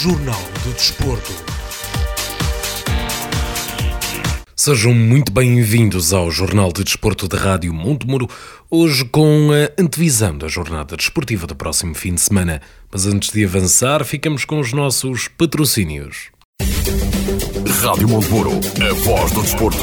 Jornal do Desporto. Sejam muito bem-vindos ao Jornal de Desporto da Rádio Montemuro, hoje com a antevisão da jornada desportiva do próximo fim de semana. Mas antes de avançar, ficamos com os nossos patrocínios. Rádio Montemuro, a voz do desporto.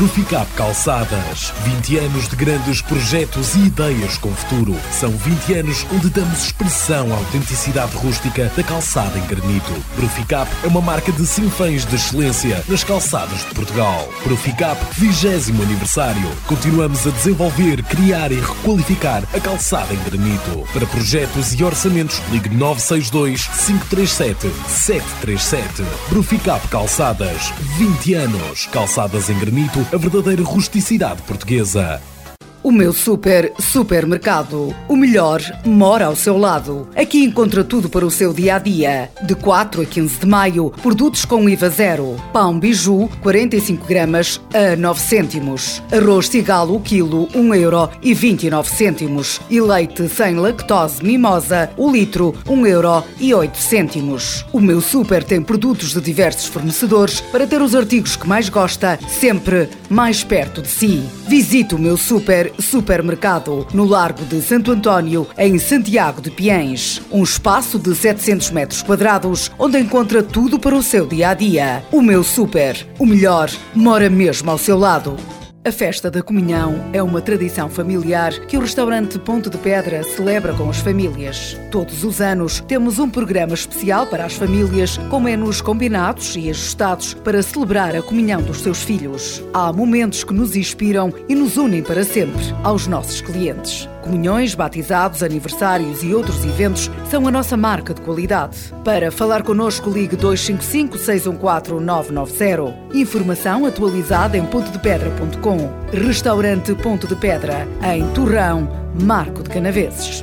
Bruficap Calçadas. 20 anos de grandes projetos e ideias com futuro. São 20 anos onde damos expressão à autenticidade rústica da calçada em granito. Bruficap é uma marca de sinfãs de excelência nas calçadas de Portugal. Bruficap 20 aniversário. Continuamos a desenvolver, criar e requalificar a calçada em granito. Para projetos e orçamentos, ligue 962 537 737. Bruficap Calçadas. 20 anos. Calçadas em granito a verdadeira rusticidade portuguesa. O meu super supermercado. O melhor mora ao seu lado. Aqui encontra tudo para o seu dia a dia. De 4 a 15 de maio, produtos com IVA zero. Pão biju, 45 gramas a 9 cêntimos. Arroz cigalo, quilo, 1 euro e 29 cêntimos. E leite sem lactose mimosa, o litro, 1 euro e 8 cêntimos. O meu super tem produtos de diversos fornecedores para ter os artigos que mais gosta, sempre mais perto de si. Visite o meu super supermercado no Largo de Santo António, em Santiago de Piens. Um espaço de 700 metros quadrados onde encontra tudo para o seu dia a dia. O meu super, o melhor, mora mesmo ao seu lado. A festa da comunhão é uma tradição familiar que o restaurante Ponto de Pedra celebra com as famílias. Todos os anos temos um programa especial para as famílias, com menus combinados e ajustados para celebrar a comunhão dos seus filhos. Há momentos que nos inspiram e nos unem para sempre aos nossos clientes. Comunhões, batizados, aniversários e outros eventos são a nossa marca de qualidade. Para falar connosco, ligue 255 614 990. Informação atualizada em pontodepedra.com. Restaurante Ponto de Pedra, em Torrão, Marco de Canaveses.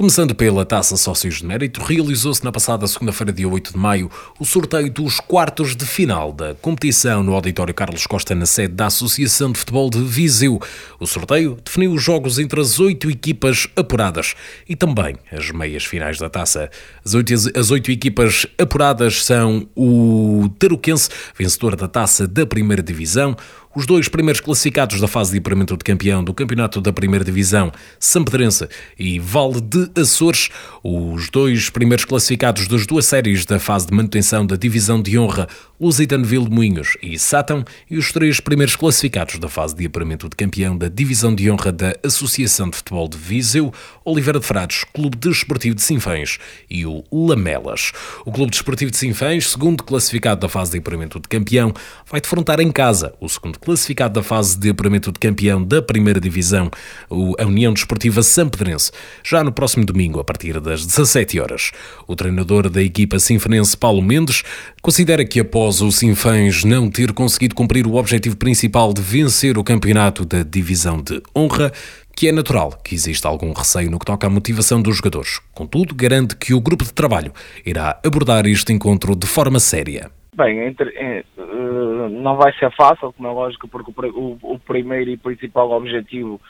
Começando pela Taça Sócios de Mérito, realizou-se na passada segunda-feira, dia 8 de maio, o sorteio dos quartos de final da competição no Auditório Carlos Costa, na sede da Associação de Futebol de Viseu. O sorteio definiu os jogos entre as oito equipas apuradas e também as meias finais da taça. As oito, as oito equipas apuradas são o Taruquense, vencedor da taça da primeira divisão, os dois primeiros classificados da fase de apuramento de campeão do Campeonato da Primeira Divisão, Sampedrense e Vale de Açores, os dois primeiros classificados das duas séries da fase de manutenção da Divisão de Honra, Lusitano de Moinhos e Sátão, e os três primeiros classificados da fase de apuramento de campeão da Divisão de Honra da Associação de Futebol de Viseu, Oliveira de Frades, Clube Desportivo de Sinfãs e o Lamelas. O Clube Desportivo de Sinfãs, segundo classificado da fase de apuramento de campeão, vai defrontar em casa o segundo classificado da fase de apuramento de campeão da primeira divisão, a União Desportiva Sampedrense, já no próximo domingo, a partir das 17 horas. O treinador da equipa sinfanense, Paulo Mendes, considera que após o Sinfãs não ter conseguido cumprir o objetivo principal de vencer o campeonato da divisão de honra, que é natural que exista algum receio no que toca à motivação dos jogadores. Contudo, garante que o grupo de trabalho irá abordar este encontro de forma séria. Bem, entre, é, não vai ser fácil, como é lógico, porque o, o, primeiro e principal objetivo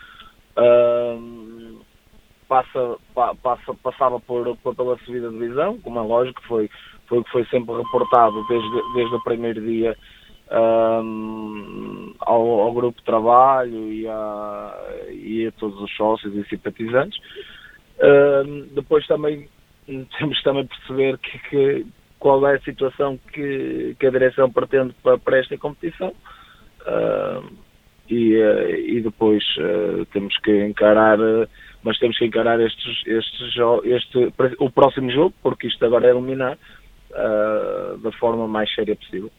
uh, passa, pa, passa, passava por, pela subida de divisão, como é lógico, foi, foi o que foi sempre reportado desde, desde o primeiro dia um, ao, ao, grupo de trabalho e a, e a todos os sócios e simpatizantes. Um, depois também temos também perceber que, que, qual é a situação que, que a direção pretende para, para esta competição. Uh, e, uh, e depois uh, temos que encarar, mas temos que encarar estes, estes, este, o próximo jogo, porque isto agora é eliminar, da forma mais séria possível.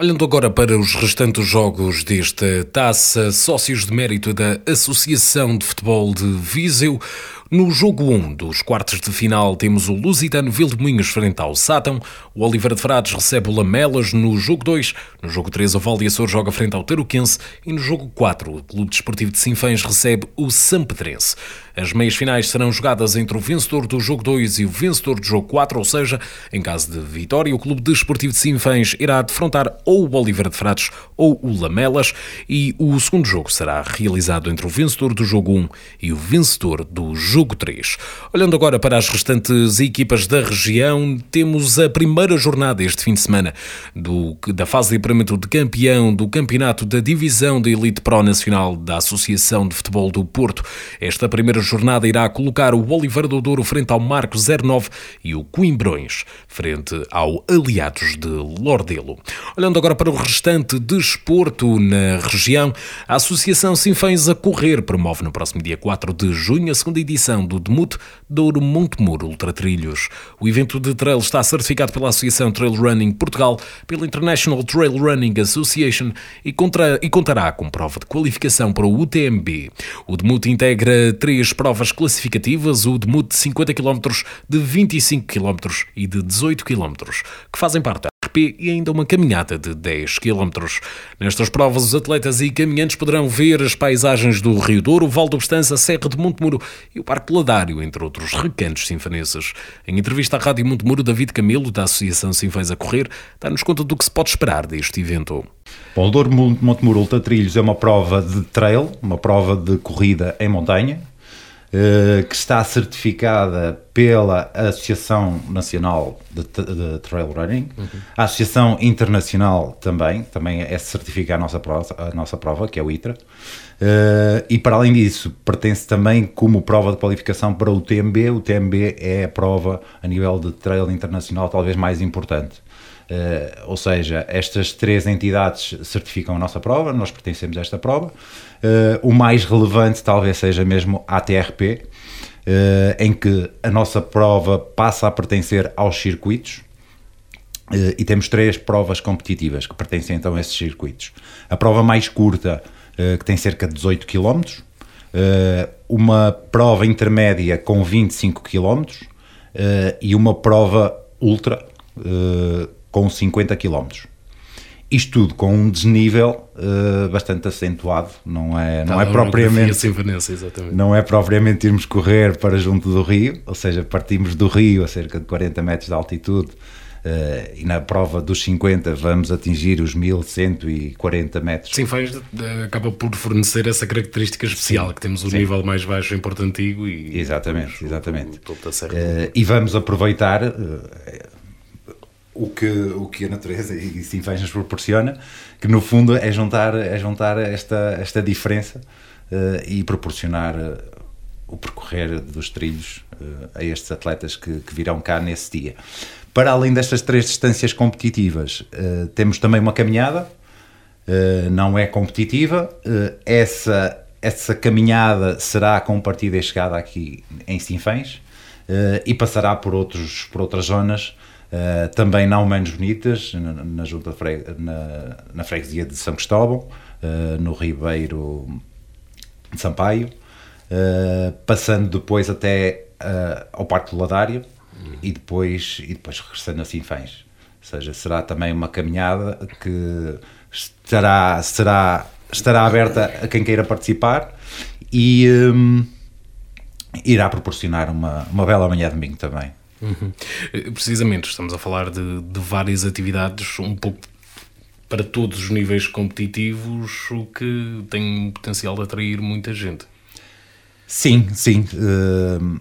Olhando agora para os restantes jogos desta taça, sócios de mérito da Associação de Futebol de Viseu, no jogo 1 dos quartos de final temos o Lusitano Vildemunhos frente ao Sátão, o Oliveira de Frades recebe o Lamelas no jogo 2, no jogo 3 o Val Açor joga frente ao Taruquense e no jogo 4 o Clube Desportivo de Sinfãs recebe o Sampedrense. As meias finais serão jogadas entre o vencedor do jogo 2 e o vencedor do jogo 4, ou seja, em caso de vitória, o Clube Desportivo de Sinfãs irá defrontar ou o Oliveira de Frades ou o Lamelas. E o segundo jogo será realizado entre o vencedor do jogo 1 e o vencedor do jogo 3. Olhando agora para as restantes equipas da região, temos a primeira jornada este fim de semana do, da fase de apuramento de campeão do campeonato da Divisão de Elite Pro Nacional da Associação de Futebol do Porto. Esta primeira jornada irá colocar o Oliveira do Douro frente ao Marco 09 e o Coimbrões frente ao Aliados de Lordelo. Olhando agora para o restante desporto na região, a Associação Sinfãs a Correr promove no próximo dia 4 de junho a segunda edição do Demute Douro Montemuro Ultra Trilhos. O evento de trail está certificado pela Associação Trail Running Portugal, pela International Trail Running Association e, contra, e contará com prova de qualificação para o UTMB. O Demute integra três provas classificativas, o Demute de 50 km, de 25 km e de 18 km, que fazem parte e ainda uma caminhada de 10 km. Nestas provas, os atletas e caminhantes poderão ver as paisagens do Rio Douro, o Val do Bestança, a Serra de Montemuro e o Parque Ladário, entre outros recantos sinfaneses. Em entrevista à Rádio Montemuro, David Camilo, da Associação Sinfãs a Correr, dá-nos conta do que se pode esperar deste evento. O Douro Montemuro Ultra Trilhos é uma prova de trail, uma prova de corrida em montanha, que está certificada pela Associação Nacional de, de Trail Running, uhum. a Associação Internacional também, também é certificar a nossa prova, a nossa prova que é o ITRA, uh, e para além disso, pertence também como prova de qualificação para o TMB. O TMB é a prova a nível de trail internacional talvez mais importante. Uh, ou seja, estas três entidades certificam a nossa prova, nós pertencemos a esta prova. Uh, o mais relevante talvez seja mesmo a ATRP, uh, em que a nossa prova passa a pertencer aos circuitos. e temos três provas competitivas que pertencem então a esses circuitos. A prova mais curta, que tem cerca de 18 km, uma prova intermédia com 25 km e uma prova ultra com 50 km. Isto tudo com um desnível uh, bastante acentuado, não é, não, é propriamente, não é propriamente irmos correr para junto do rio, ou seja, partimos do rio a cerca de 40 metros de altitude Uh, e na prova dos 50 vamos atingir os 1140 metros. Sim, faz, acaba por fornecer essa característica especial, sim, que temos o nível mais baixo em Porto Antigo e exatamente, exatamente. O, o uh, e vamos aproveitar uh, o que, o que a natureza e Sinfãs nos proporciona, que no fundo é juntar, é juntar esta, esta diferença uh, e proporcionar uh, o percorrer dos trilhos uh, a estes atletas que, que, virão cá nesse dia. Para além destas três distâncias competitivas, temos também uma caminhada, não é competitiva, essa, essa caminhada será com partida e chegada aqui em Sinfãs e passará por, outros, por outras zonas Uh, também não menos bonitas, na, na, junta fre, na, na, freguesia de São Cristóvão, uh, no Ribeiro de Sampaio, uh, passando depois até ao Parque do Ladário e, depois, e depois regressando a Sinfãs. Ou seja, será também uma caminhada que estará, será, estará aberta a quem queira participar e um, irá proporcionar uma, uma bela manhã de domingo também Uhum. Precisamente, estamos a falar de, de várias atividades, um pouco para todos os níveis competitivos, o que tem potencial de atrair muita gente. Sim, sim. Uh,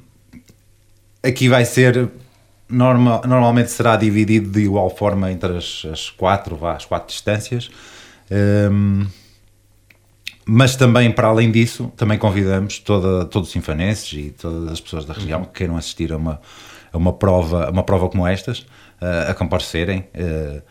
aqui vai ser. Normal, normalmente será dividido de igual forma entre as, as quatro, vá, as quatro distâncias. Um, mas também, para além disso, também convidamos toda, todos os infanenses e todas as pessoas da região que queiram assistir a uma, a uma, prova, uma prova como estas, uh, a comparecerem. Uh,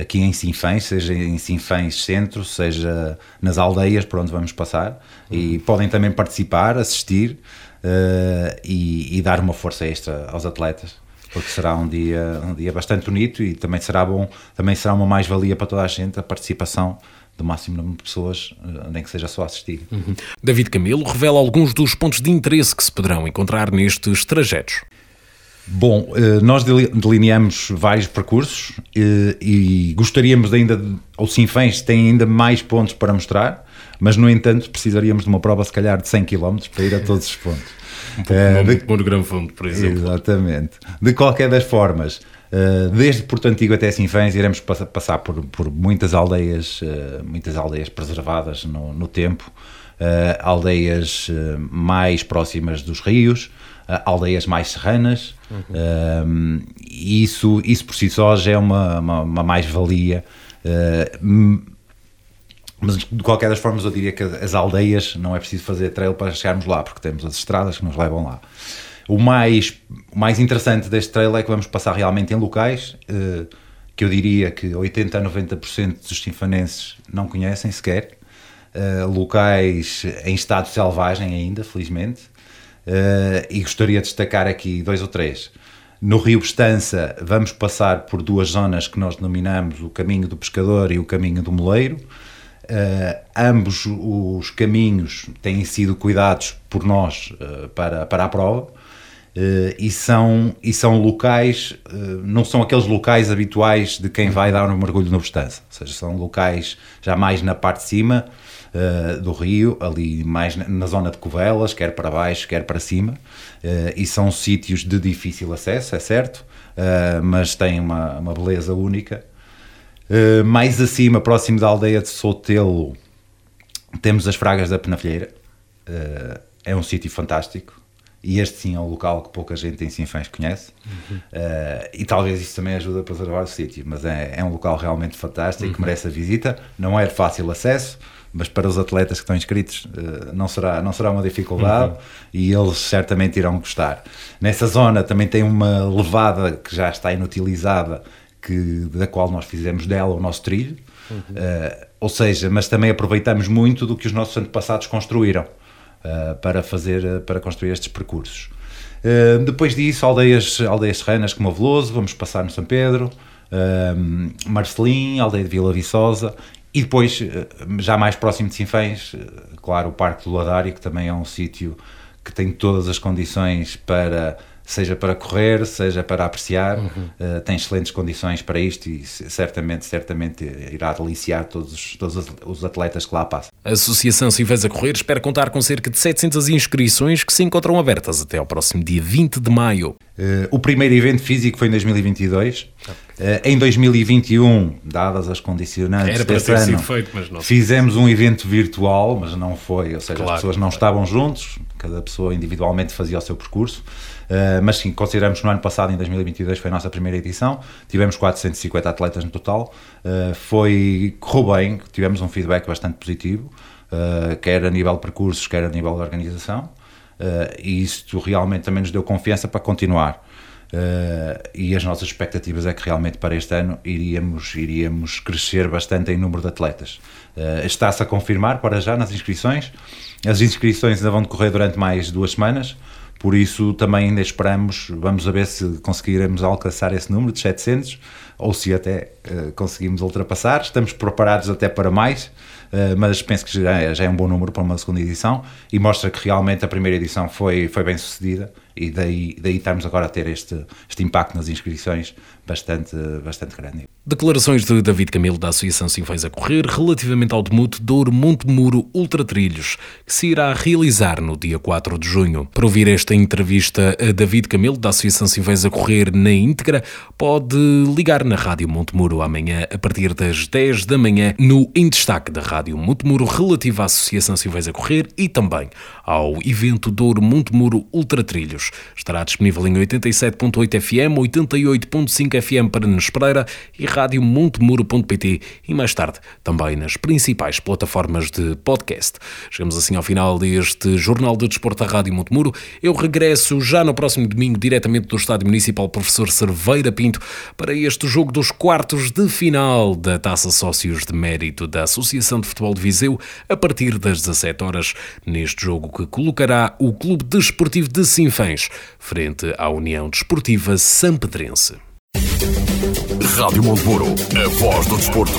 aqui em Sinfãs, seja em Sinfãs Centro, seja nas aldeias por onde vamos passar, uhum. e podem também participar, assistir uh, e, e, dar uma força extra aos atletas, porque será um dia, um dia bastante bonito e também será bom, também será uma mais-valia para toda a gente a participação do máximo número de pessoas, eh, nem que seja só assistir. Uhum. David Camilo revela alguns dos pontos de interesse que se poderão encontrar nestes trajetos. Bom, eh, nós delineamos vários percursos eh, e gostaríamos ainda, ou Sinfãs tem ainda mais pontos para mostrar, mas no entanto precisaríamos de uma prova se calhar de 100 km para ir a todos os pontos. Um pouco é, de, Fundo, por exemplo. Exatamente. De qualquer das formas, desde Porto Antigo até Sinfãs iremos passar por, por muitas aldeias, muitas aldeias preservadas no, no tempo, aldeias mais próximas dos rios, aldeias mais serranas, uhum. isso, isso por si só já é uma, uma, uma mais-valia. Uh, mas de qualquer das formas eu diria que as aldeias não é preciso fazer trail para chegarmos lá, porque temos as estradas que nos levam lá. O mais, o mais interessante deste trail é que vamos passar realmente em locais uh, que eu diria que 80 a 90% dos sinfanenses não conhecem sequer, uh, locais em estado selvagem ainda, felizmente, uh, e gostaria de destacar aqui dois ou três. No Rio Bestança vamos passar por duas zonas que nós denominamos o caminho do pescador e o caminho do moleiro. Uh, ambos os caminhos têm sido cuidados por nós uh, para, para a prova uh, e, são, e são locais, não são aqueles locais habituais de quem vai dar um mergulho no Bestança, ou seja, são locais já mais na parte de cima, uh, do rio, ali mais na, zona de Covelas, quer para baixo, quer para cima, uh, e são sítios de difícil acesso, é certo, uh, mas têm uma, uma beleza única. mais acima, próximo da aldeia de Sotelo, temos as Fragas da Penafileira, é um sítio fantástico, e este sim é um local que pouca gente em Sinfãs conhece uhum. uh, e talvez isso também ajude a preservar o sítio, mas é, é um local realmente fantástico uhum. que merece a visita, não é de fácil acesso, mas para os atletas que estão inscritos uh, não, será, não será uma dificuldade uhum. e eles certamente irão gostar. Nessa zona também tem uma levada que já está inutilizada, que, da qual nós fizemos dela o nosso trilho, uh, ou seja, mas também aproveitamos muito do que os nossos antepassados construíram uh, para fazer, para construir estes percursos. depois disso, aldeias, aldeias serranas como a Veloso, vamos passar no São Pedro, Marcelim, aldeia de Vila Viçosa e depois, eh, já mais próximo de Sinfãs, eh, claro, o Parque do Ladário, que também é um sítio que tem todas as condições para seja para correr, seja para apreciar, uhum. uh, tem excelentes condições para isto e certamente, certamente irá deliciar todos os, todos os atletas que lá passam. A Associação Sinfãs a Correr espera contar com cerca de 700 inscrições que se encontram abertas até ao próximo dia 20 de maio. Uh, o primeiro evento físico foi em 2022. Uh, em 2021, dadas as condicionantes Era para ter ano, sido feito, mas não. fizemos um evento virtual, mas não foi, ou seja, claro, as pessoas não estavam juntos, cada pessoa individualmente fazia o seu percurso. Uh, mas sim, consideramos que no ano passado, em 2022, foi a nossa primeira edição, tivemos 450 atletas no total, uh, foi, correu bem, tivemos um feedback bastante positivo, uh, quer a nível de percursos, quer a nível de organização, e isto realmente também nos deu confiança para continuar. e as nossas expectativas é que realmente para este ano iríamos, iríamos crescer bastante em número de atletas. Está-se a confirmar para já nas inscrições, as inscrições ainda vão decorrer durante mais duas semanas, por isso também ainda esperamos, vamos a ver se conseguiremos alcançar esse número de 700 ou se até uh, conseguimos ultrapassar. Estamos preparados até para mais, mas penso que já é, já é, um bom número para uma segunda edição e mostra que realmente a primeira edição foi, foi bem sucedida e daí, daí estamos agora a ter este, este impacto nas inscrições bastante, bastante grande. Declarações de David Camilo da Associação Sinfãs a Correr relativamente ao Demuto Douro Monte Muro Ultra Trilhos, que se irá realizar no dia 4 de junho. Para ouvir esta entrevista a David Camilo da Associação Sinfãs a Correr na íntegra, pode ligar na Rádio Monte Muro amanhã a partir das 10 da manhã no Em Destaque da Rádio Monte Muro relativo à Associação Sinfãs a Correr e também ao evento Douro Monte Muro Ultra Trilhos. Estará disponível em 87.8 FM, 88.5 FM para Nespreira e rádio montemuro.pt e mais tarde também nas principais plataformas de podcast. Chegamos assim ao final deste Jornal de Desporto da Rádio Montemuro. Eu regresso já no próximo domingo diretamente do Estádio Municipal Professor Cerveira Pinto para este jogo dos quartos de final da Taça Sócios de Mérito da Associação de Futebol de Viseu a partir das 17 horas neste jogo que colocará o Clube Desportivo de Sinfãs frente à União Desportiva Sampedrense. Rádio Monteburo, a voz do desporto.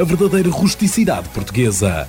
a verdadeira rusticidade portuguesa.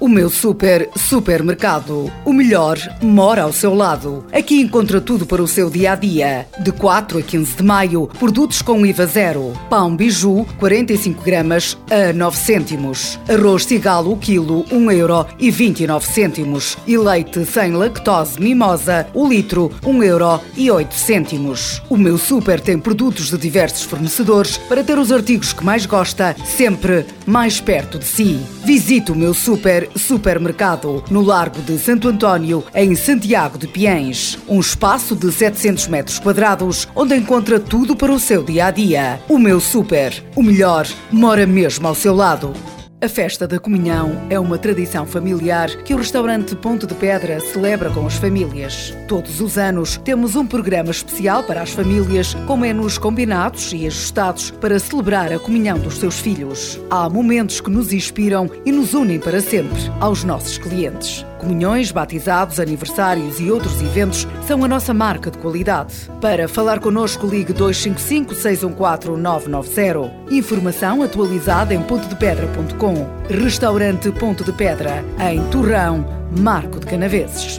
O meu super supermercado. O melhor mora ao seu lado. Aqui encontra tudo para o seu dia a dia. De 4 a 15 de maio, produtos com IVA zero. Pão biju, 45 gramas a 9 cêntimos. Arroz cigalo, quilo, 1 euro e 29 cêntimos. E leite sem lactose mimosa, o litro, 1 euro e 8 cêntimos. O meu super tem produtos de diversos fornecedores para ter os artigos que mais gosta, sempre mais perto de si. Visite o meu super supermercado no Largo de Santo António, em Santiago de Piens. Um espaço de 700 metros quadrados onde encontra tudo para o seu dia a dia. O meu super, o melhor, mora mesmo ao seu lado. A festa da comunhão é uma tradição familiar que o restaurante Ponto de Pedra celebra com as famílias. Todos os anos temos um programa especial para as famílias, com menus combinados e ajustados para celebrar a comunhão dos seus filhos. Há momentos que nos inspiram e nos unem para sempre aos nossos clientes. Comunhões, batizados, aniversários e outros eventos são a nossa marca de qualidade. Para falar connosco, ligue 255 614 990. Informação atualizada em pontodepedra.com. Restaurante Ponto de Pedra, em Torrão, Marco de Canaveses.